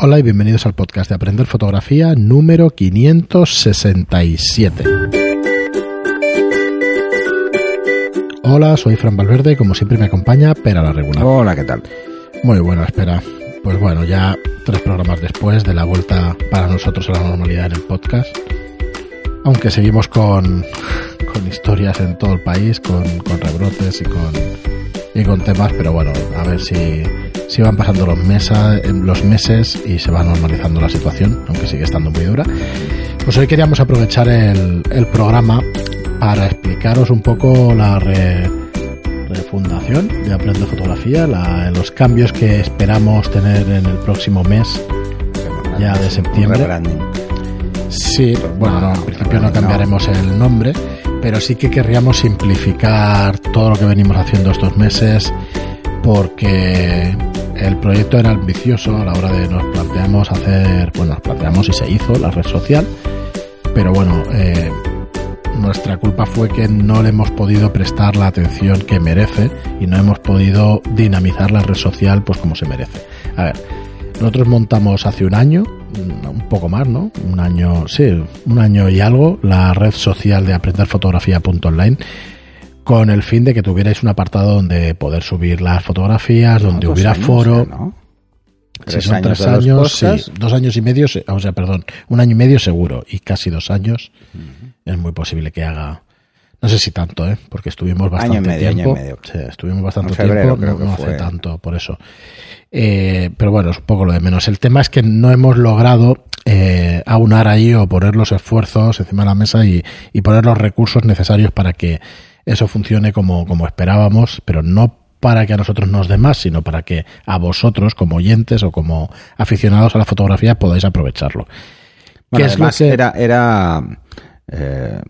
Hola y bienvenidos al podcast de Aprender Fotografía número 567. Hola, soy Fran Valverde como siempre me acompaña Pera la Regular. Hola, ¿qué tal? Muy bueno, espera. Pues bueno, ya tres programas después de la vuelta para nosotros a la normalidad en el podcast. Aunque seguimos con, con historias en todo el país, con, con rebrotes y con, y con temas, pero bueno, a ver si, si van pasando los, mesa, los meses y se va normalizando la situación, aunque sigue estando muy dura. Pues hoy queríamos aprovechar el, programa para explicaros un poco la re- refundación de Aprende Fotografía, los cambios que esperamos tener en el próximo mes ya de septiembre. Sí, bueno, no, en principio no. cambiaremos el nombre, pero sí que querríamos simplificar todo lo que venimos haciendo estos meses porque el proyecto era ambicioso a la hora de nos planteamos hacer, bueno, nos planteamos y se hizo la red social, pero bueno, eh, nuestra culpa fue que no le hemos podido prestar la atención que merece y no hemos podido dinamizar la red social pues como se merece. A ver, nosotros montamos hace un año, mm, un poco más, ¿no? Un año, sí, un año y algo, la red social de aprenderfotografía.online con el fin de que tuvierais un apartado donde poder subir las fotografías, donde hubiera años foro. Si son años tres años, sí, dos años y medio, o sea, perdón, un año y medio seguro y casi dos años es muy posible que haga. No sé si tanto, ¿eh? Porque estuvimos bastante Año y medio, año y tiempo. medio. Sí, estuvimos bastante febrero tiempo, creo no, que no hace tanto, por eso. Eh, pero bueno, es un poco lo de menos. El tema es que no hemos logrado eh, aunar ahí o poner los esfuerzos encima de la mesa y, y poner los recursos necesarios para que eso funcione como, como esperábamos, pero no para que a nosotros nos dé más, sino para que a vosotros, como oyentes o como aficionados a la fotografía, podáis aprovecharlo. Bueno, ¿Qué es además que- era, era eh,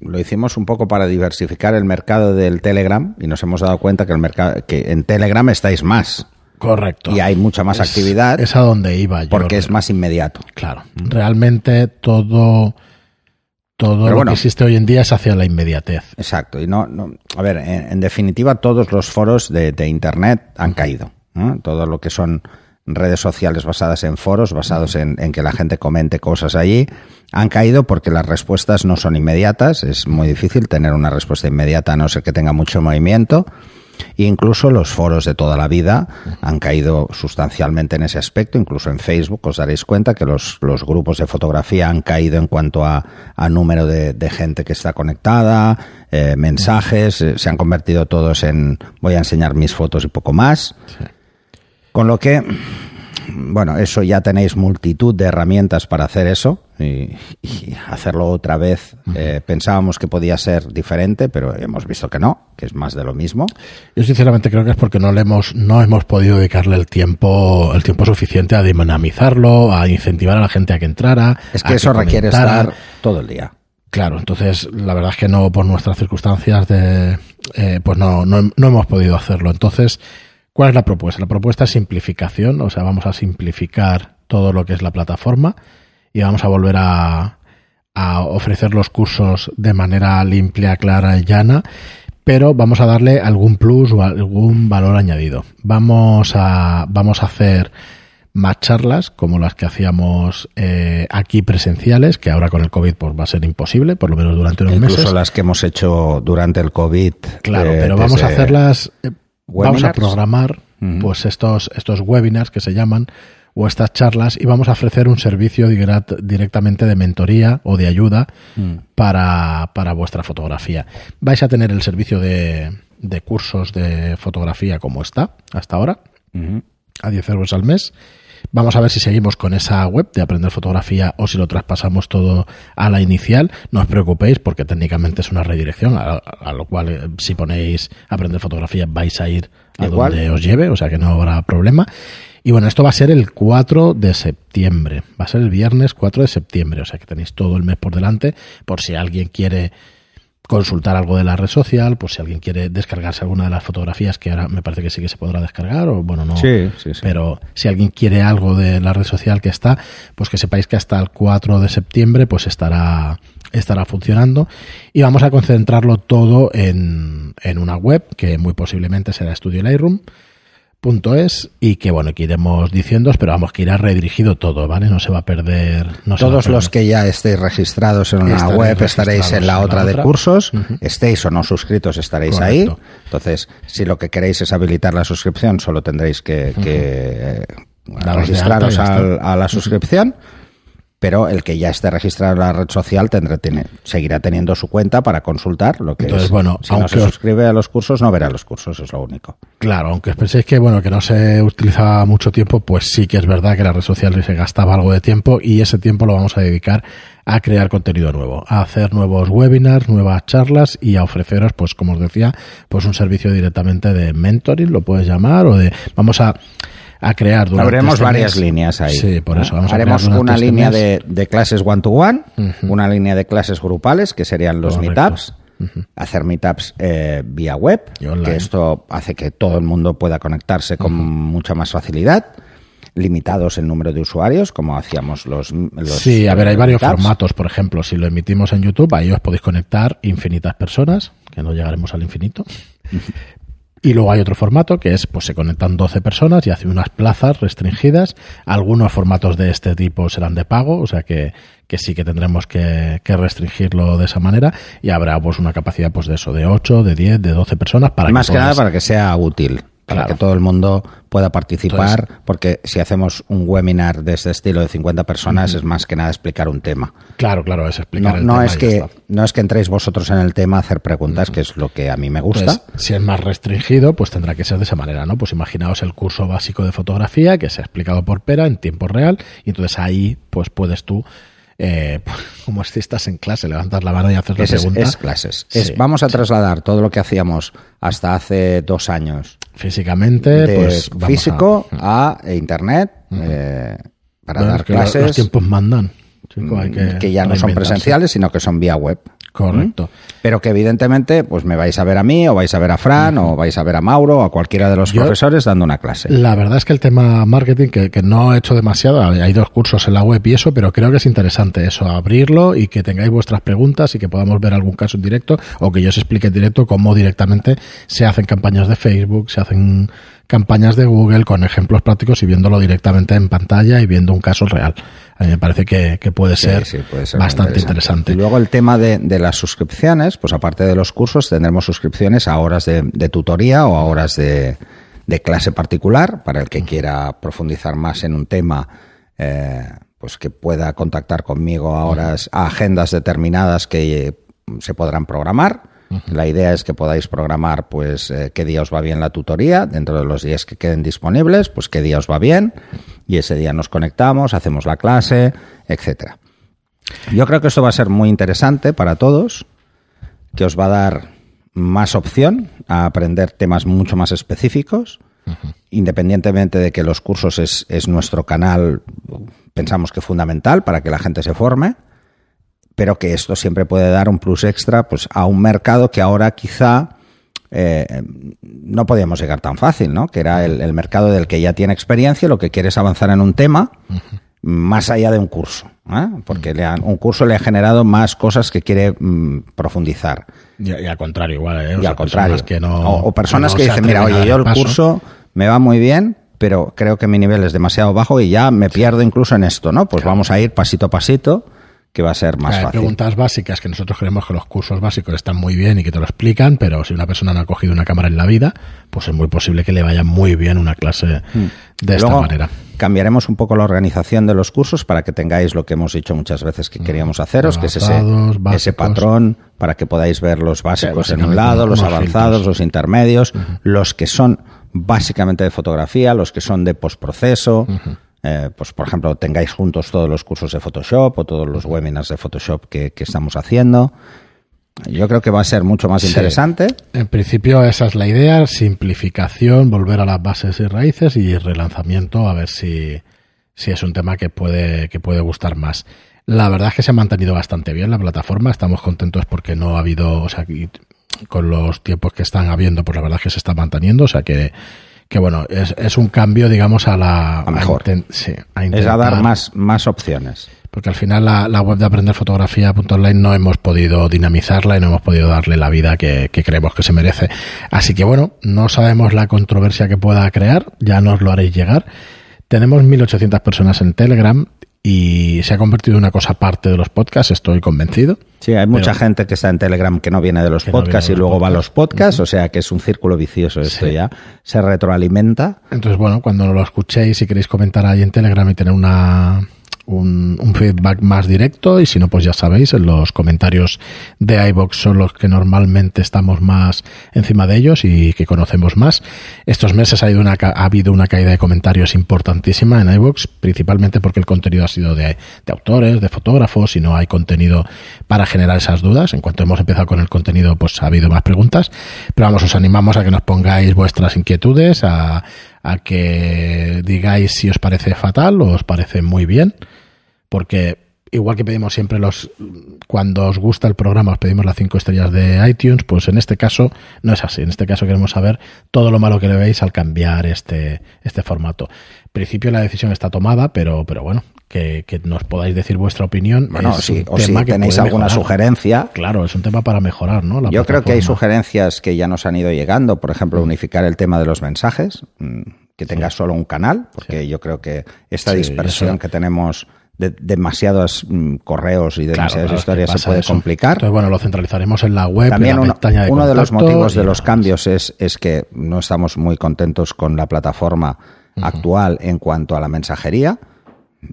lo hicimos un poco para diversificar el mercado del Telegram y nos hemos dado cuenta que el mercado que en Telegram estáis más Correcto. y hay mucha más Es- actividad Es a donde iba yo. porque es más inmediato. Claro. Realmente todo, todo Pero lo bueno. que existe hoy en día es hacia la inmediatez. Exacto. Y no, no a ver, en, en definitiva, todos los foros de, de Internet han caído. ¿no? Todo lo que son redes sociales basadas en foros, basados en, en que la gente comente cosas allí, han caído porque las respuestas no son inmediatas. Es muy difícil tener una respuesta inmediata a no ser que tenga mucho movimiento. Incluso los foros de toda la vida han caído sustancialmente en ese aspecto. Incluso en Facebook os daréis cuenta que los, los grupos de fotografía han caído en cuanto a, a número de, de gente que está conectada, eh, mensajes, eh, se han convertido todos en voy a enseñar mis fotos y poco más. Con lo que, bueno, eso ya tenéis multitud de herramientas para hacer eso y, y hacerlo otra vez. eh, pensábamos que podía ser diferente, pero hemos visto que no, que es más de lo mismo. Yo sinceramente creo que es porque no le hemos, no hemos podido dedicarle el tiempo, el tiempo suficiente a dinamizarlo, a incentivar a la gente a que entrara. Es que eso requiere estar todo el día. Claro, entonces la verdad es que no, por nuestras circunstancias de, eh, pues no, no, no hemos podido hacerlo. Entonces, ¿cuál es la propuesta? La propuesta es simplificación, o sea, vamos a simplificar todo lo que es la plataforma y vamos a volver a, a ofrecer los cursos de manera limpia, clara y llana, pero vamos a darle algún plus o algún valor añadido. Vamos a, vamos a hacer más charlas como las que hacíamos eh, aquí presenciales, que ahora con el COVID pues, va a ser imposible, por lo menos durante unos Incluso meses. las que hemos hecho durante el COVID. Claro, eh, pero vamos a hacerlas, eh, vamos a programar pues estos, estos webinars que se llaman o estas charlas y vamos a ofrecer un servicio directamente de mentoría o de ayuda Mm. para, para vuestra fotografía. Vais a tener el servicio de, de cursos de fotografía como está hasta ahora, a 10 euros al mes. Vamos a ver si seguimos con esa web de aprender fotografía o si lo traspasamos todo a la inicial. No os preocupéis porque técnicamente es una redirección, a, a lo cual eh, si ponéis aprender fotografía vais a ir a Igual. donde os lleve, o sea que no habrá problema. Y bueno, esto va a ser el 4 de septiembre, va a ser el viernes 4 de septiembre, o sea que tenéis todo el mes por delante por si alguien quiere consultar algo de la red social, pues si alguien quiere descargarse alguna de las fotografías, que ahora me parece que sí que se podrá descargar, o bueno, no. Sí, sí, sí. Pero si alguien quiere algo de la red social que está, pues que sepáis que hasta el 4 de septiembre pues estará, estará funcionando y vamos a concentrarlo todo en, en una web que muy posiblemente será Studio Lightroom es y que bueno que iremos diciendo pero vamos que irá redirigido todo vale no se va a perder no todos los que ya estéis registrados en una web estaréis en la otra, de cursos estéis o no suscritos estaréis ahí. Entonces si lo que queréis es habilitar la suscripción solo tendréis que, que registraros a la suscripción pero el que ya esté registrado en la red social tendrá, tiene, seguirá teniendo su cuenta para consultar lo que Entonces, bueno, si no se suscribe a los cursos no verá los cursos, es lo único. Claro, aunque penséis que bueno, que no se utilizaba mucho tiempo, pues sí que es verdad que la red social se gastaba algo de tiempo y ese tiempo lo vamos a dedicar a crear contenido nuevo, a hacer nuevos webinars, nuevas charlas y a ofreceros, pues como os decía, pues un servicio directamente de mentoring, lo puedes llamar, o de vamos a a crear. Habremos este varias líneas ahí. Sí, por eso. Vamos Haremos una este línea de, de, clases one-to-one, una línea de clases grupales, que serían los meetups. Hacer meetups eh, vía web, que esto hace que todo el mundo pueda conectarse con mucha más facilidad. Limitados el número de usuarios, como hacíamos los... los sí, a ver, hay varios formatos, por ejemplo, si lo emitimos en YouTube, ahí os podéis conectar infinitas personas, que no llegaremos al infinito, y luego hay otro formato que es, pues se conectan 12 personas y hacen unas plazas restringidas. Algunos formatos de este tipo serán de pago, o sea que, que sí que tendremos que, que, restringirlo de esa manera y habrá pues una capacidad pues de eso, de 8, de 10, de 12 personas para Más que, nada para que sea útil para que todo el mundo pueda participar, porque si hacemos un webinar de este estilo de 50 personas es más que nada explicar un tema. Claro, claro, es explicar no, el no tema. Es que, no es que entréis vosotros en el tema a hacer preguntas, que es lo que a mí me gusta. si es más restringido, pues tendrá que ser de esa manera, ¿no? Pues imaginaos el curso básico de fotografía que se ha explicado por Pera en tiempo real y entonces ahí pues puedes tú eh, como si estás en clase, levantas la mano y haces la pregunta. Es, clases. vamos a trasladar todo lo que hacíamos hasta hace dos años. Físicamente, pues. Físico a, internet eh, para dar clases. Los tiempos mandan. Mm, que, ya no son presenciales, sino que son vía web. Correcto. ¿Mm? Pero que evidentemente, pues me vais a ver a mí, o vais a ver a Fran, o vais a ver a Mauro, o a cualquiera de los profesores dando una clase. La verdad es que el tema marketing, que, que, no he hecho demasiado, hay dos cursos en la web y eso, pero creo que es interesante eso, abrirlo y que tengáis vuestras preguntas y que podamos ver algún caso en directo, o que yo os explique en directo cómo directamente se hacen campañas de Facebook, se hacen campañas de Google con ejemplos prácticos y viéndolo directamente en pantalla y viendo un caso real. A mí me parece que, puede, ser bastante interesante. Y luego el tema de, las suscripciones, pues aparte de los cursos, tendremos suscripciones a horas de, tutoría o a horas de, clase particular para el que quiera profundizar más en un tema. Eh, pues que pueda contactar conmigo a horas, a agendas determinadas que se podrán programar la idea es que podáis programar, pues, eh, qué día os va bien la tutoría, dentro de los días que queden disponibles, pues qué día os va bien, y ese día nos conectamos, hacemos la clase, etcétera. Yo creo que esto va a ser muy interesante para todos, que os va a dar más opción a aprender temas mucho más específicos, independientemente de que los cursos es, es nuestro canal, pensamos que fundamental para que la gente se forme pero que esto siempre puede dar un plus extra pues, a un mercado que ahora quizá eh, no podíamos llegar tan fácil, ¿no? Que era el, mercado del que ya tiene experiencia, lo que quiere es avanzar en un tema más allá de un curso, ¿eh? porque le han, un curso le ha generado más cosas que quiere mm, profundizar. Y, al contrario, igual, ¿eh? y al contrario. Que no, o, personas que, dicen, mira, oye, yo el curso me va muy bien, pero creo que mi nivel es demasiado bajo y ya me pierdo incluso en esto, ¿no? Pues vamos a ir pasito a pasito que va a ser más fácil. preguntas básicas que nosotros creemos que los cursos básicos están muy bien y que te lo explican, pero si una persona no ha cogido una cámara en la vida, pues es muy posible que le vaya muy bien una clase de esta manera. Cambiaremos un poco la organización de los cursos para que tengáis lo que hemos dicho muchas veces que queríamos haceros, que es ese, ese patrón para que podáis ver los básicos en un lado, los avanzados, los intermedios, los que son básicamente de fotografía, los que son de postproceso. Eh, pues por ejemplo, tengáis juntos todos los cursos de Photoshop o todos los webinars de Photoshop que, estamos haciendo. Yo creo que va a ser mucho más interesante. En principio esa es la idea, simplificación, volver a las bases y raíces y relanzamiento a ver si, si es un tema que puede, que puede gustar más. La verdad es que se ha mantenido bastante bien la plataforma, estamos contentos porque no ha habido, o sea, con los tiempos que están habiendo, pues la verdad es que se está manteniendo, o sea que que bueno, es, es un cambio, digamos, a la... A mejor. sí, a Es a dar intentar- más, más opciones. Porque al final la, la web de aprenderfotografía.online no hemos podido dinamizarla y no hemos podido darle la vida que, que creemos que se merece. Así que bueno, no sabemos la controversia que pueda crear, ya nos lo haréis llegar. Tenemos 1800 personas en Telegram y se ha convertido en una cosa aparte de los podcasts, estoy convencido. Sí, hay mucha Pero- gente que está en Telegram que no viene de los no podcasts y luego va a los podcasts. o sea que es un círculo vicioso esto Sí. ya. Se retroalimenta. Entonces, bueno, cuando lo escuchéis, si queréis comentar ahí en Telegram y tener una, un, un feedback más directo, y si no, pues ya sabéis, en los comentarios de iBox son los que normalmente estamos más encima de ellos y que conocemos más. Estos meses ha, ido una, ha habido una caída de comentarios importantísima en iBox, principalmente porque el contenido ha sido de, de autores, de fotógrafos, y no hay contenido para generar esas dudas. En cuanto hemos empezado con el contenido, pues ha habido más preguntas. Pero vamos, os animamos a que nos pongáis vuestras inquietudes, a, a que digáis si os parece fatal o os parece muy bien, porque igual que pedimos siempre los cuando os gusta el programa os pedimos las cinco estrellas de iTunes, pues en este caso no es así. En este caso queremos saber todo lo malo que le veis al cambiar este, este formato. En principio la decisión está tomada, pero, pero bueno, que, que nos podáis decir vuestra opinión. Bueno, es sí, un o si que tenéis alguna mejorar. sugerencia. Claro, es un tema para mejorar, ¿no? La Yo creo que hay sugerencias que ya nos han ido llegando, por ejemplo, unificar el tema de los mensajes, mm, que tenga solo un canal, porque yo creo que esta dispersión que tenemos de demasiados mm, correos y demasiadas claro, historias se puede eso. complicar. Entonces, bueno, lo centralizaremos en la web, También en la uno, pestaña de uno de los motivos de los cambios es, es que no estamos muy contentos con la plataforma actual en cuanto a la mensajería.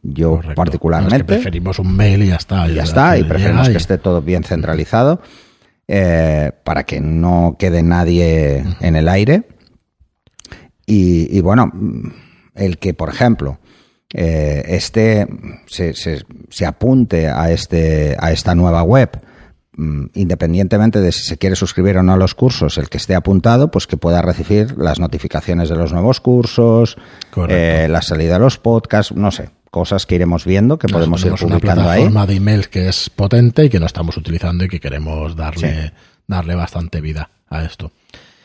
Yo Correcto. No, es particularmente. que preferimos un mail y ya está. y ya está, y preferimos y- que esté todo bien centralizado eh, para que no quede nadie en el aire. Y, y bueno, el que, por ejemplo, eh, este se, se- se apunte a, este, a esta nueva web, mm, independientemente de si se quiere suscribir o no a los cursos, el que esté apuntado, pues que pueda recibir las notificaciones de los nuevos cursos, eh, la salida de los podcasts, no sé, cosas que iremos viendo, que podemos ir una publicando ahí. plataforma de emails que es potente y que no estamos utilizando y que queremos darle, darle bastante vida a esto.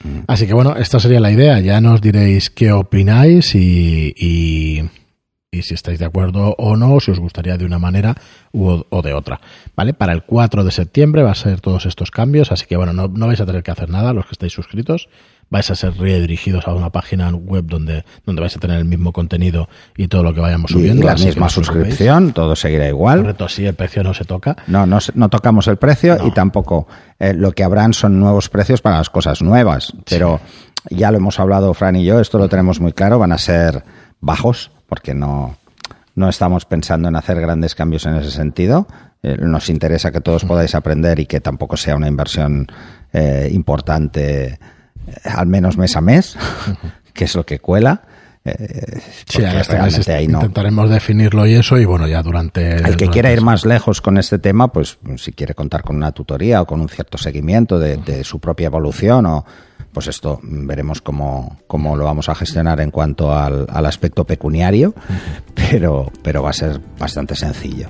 Mm. Así que bueno, esta sería la idea. Ya nos diréis qué opináis y, y, y si estáis de acuerdo o no, si os gustaría de una manera u, o de otra. ¿Vale? Para el 4 de septiembre va a ser todos estos cambios, así que bueno, no, no vais a tener que hacer nada los que estáis suscritos. Vais a ser redirigidos a una página web donde, donde vais a tener el mismo contenido y todo lo que vayamos subiendo. y la misma no suscripción, todo seguirá igual. Correcto, sí, el precio no se toca. No, no, no tocamos el precio No. y tampoco eh, lo que habrán son nuevos precios para las cosas nuevas. Pero ya lo hemos hablado Fran y yo, esto lo tenemos muy claro, van a ser bajos porque no, no estamos pensando en hacer grandes cambios en ese sentido. Eh, nos interesa que todos podáis aprender y que tampoco sea una inversión eh, importante, eh, al menos mes a mes, que es lo que cuela. eh, Sí, este ahí no. intentaremos definirlo y eso, y bueno, ya durante. El que durante quiera ir más lejos con este tema, pues si quiere contar con una tutoría o con un cierto seguimiento de, de su propia evolución, o pues esto veremos cómo, cómo lo vamos a gestionar en cuanto al, al aspecto pecuniario, pero, pero va a ser bastante sencillo.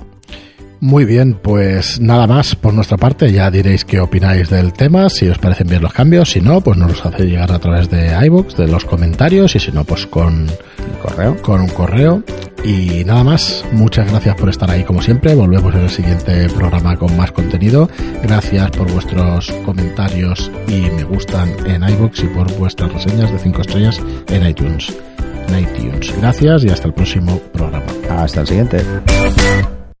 Muy bien, pues nada más por nuestra parte. Ya diréis qué opináis del tema, si os parecen bien los cambios, si no, pues nos los hacéis llegar a través de iBox, de los comentarios, y si no, pues con, correo. con un correo. Y nada más, muchas gracias por estar ahí como siempre. Volvemos en el siguiente programa con más contenido. Gracias por vuestros comentarios y me gustan en iBox y por vuestras reseñas de 5 estrellas en iTunes. En iTunes. Gracias y hasta el próximo programa. Hasta el siguiente.